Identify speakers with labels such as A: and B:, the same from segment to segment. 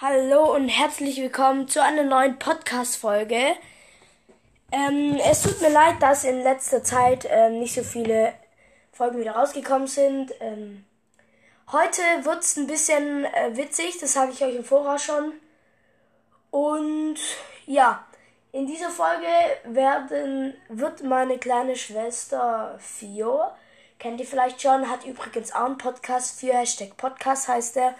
A: Hallo und herzlich willkommen zu einer neuen Podcast-Folge. Ähm, es tut mir leid, dass in letzter Zeit ähm, nicht so viele Folgen wieder rausgekommen sind. Ähm, heute wird es ein bisschen äh, witzig, das sage ich euch im Voraus schon. Und ja, in dieser Folge werden, wird meine kleine Schwester Fio, kennt ihr vielleicht schon, hat übrigens auch einen Podcast, Fio Hashtag Podcast heißt er.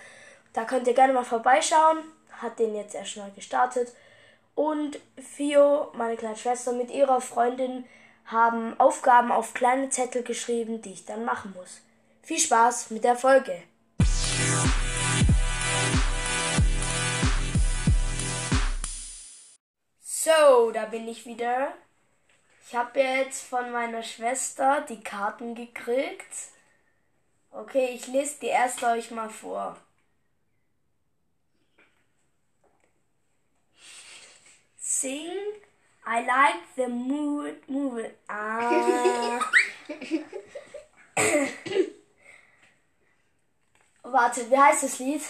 A: Da könnt ihr gerne mal vorbeischauen. Hat den jetzt erst neu gestartet. Und Fio, meine kleine Schwester, mit ihrer Freundin haben Aufgaben auf kleine Zettel geschrieben, die ich dann machen muss. Viel Spaß mit der Folge. So, da bin ich wieder. Ich habe jetzt von meiner Schwester die Karten gekriegt. Okay, ich lese die erst euch mal vor. Sing. I like the mood, mood. Ah. Warte, wie heißt das Lied?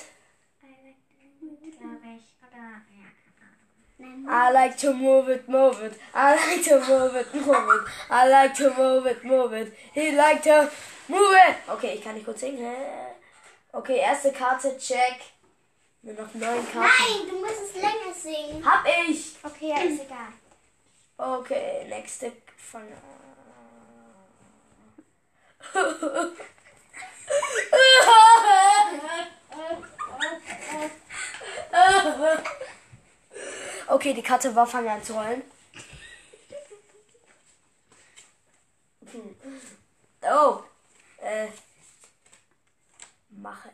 A: I like to move it, move it. I like to move it, move it. I like to move it, move it. He like to move it. Okay, ich kann nicht kurz singen. Okay, erste Karte, check. Nur noch neun Karten.
B: Nein, du musst es länger singen.
A: Hab ich!
B: Okay, ja, ist egal.
A: Okay, nächste von. Okay, die Katze war fangen an zu rollen. Oh. Äh. Mache.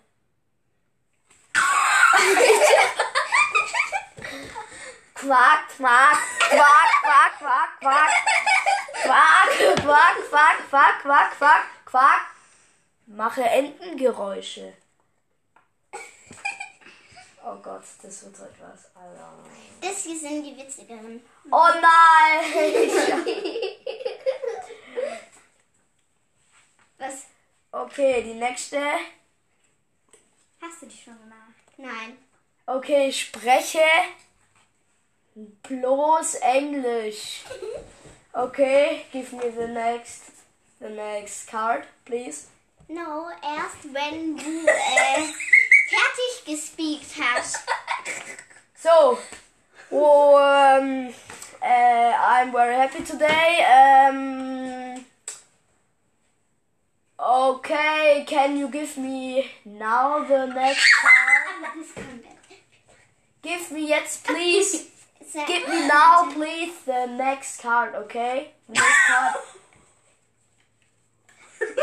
A: Quack, quack, quack, quack, quack, quack. Quack, quack, quack, quack, quack, quack, quack. Mache Entengeräusche. Oh Gott, das wird so etwas. Alter.
B: Das hier sind die witzigeren.
A: Oh nein!
B: Was?
A: Okay, die nächste.
B: Hast du die schon gemacht? Nein.
A: Okay, spreche bloß Englisch. Okay, give me the next, the next card, please.
B: No, erst wenn du äh, fertig gespeakt hast.
A: So, um, uh, I'm very happy today. Um, okay, can you give me now the next card? Give me jetzt, please. Give me now, please, the next card, okay? The next card.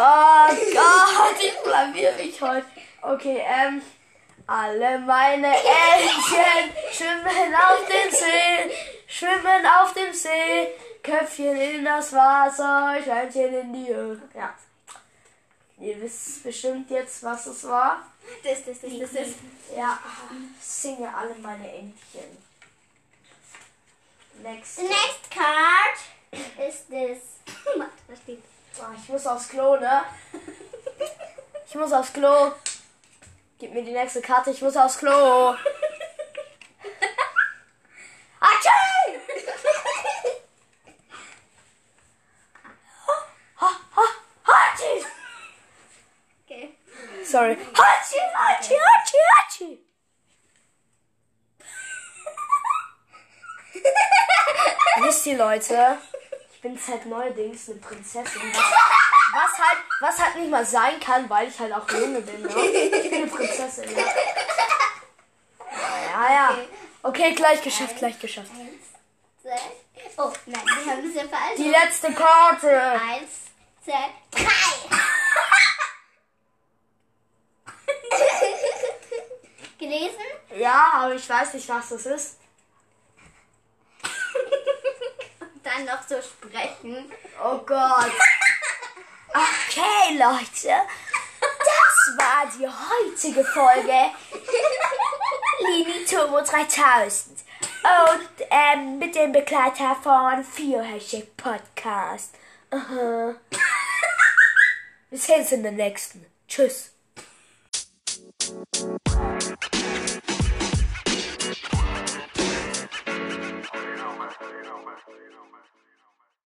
A: Oh Gott, ich blamier mich heute. Okay, ähm. Alle meine Entchen schwimmen auf dem See, schwimmen auf dem See, Köpfchen in das Wasser, Scheinchen in die Höhe. Ja. Ihr wisst bestimmt jetzt, was es war.
B: Das, das, das, das, das.
A: Ja, singe alle meine Entchen. Next.
B: The next card is this. Warte, was steht?
A: Ah, ich muss aufs Klo, ne? Ich muss aufs Klo. Gib mir die nächste Karte, ich muss aufs Klo. Sorry. Hatschi, Hatschi, Hatschi, Hatschi! Wisst ihr, Leute, ich bin seit neuerdings eine Prinzessin. Was, was halt, was halt nicht mal sein kann, weil ich halt auch Junge bin, ne? Ich bin eine Prinzessin, ja. Ja, ja. Okay, gleich geschafft, gleich geschafft.
B: Eins, zwei. Oh, nein, wir haben das ja falsch.
A: Die letzte Karte.
B: Eins, zwei, drei. Gelesen?
A: Ja, aber ich weiß nicht, was das ist.
B: Und dann noch so sprechen.
A: Oh Gott. Okay, Leute. Das war die heutige Folge. Lini Turbo 3000. Und ähm, mit dem Begleiter von Hashtag Podcast. Aha. Wir sehen uns in der nächsten. Tschüss.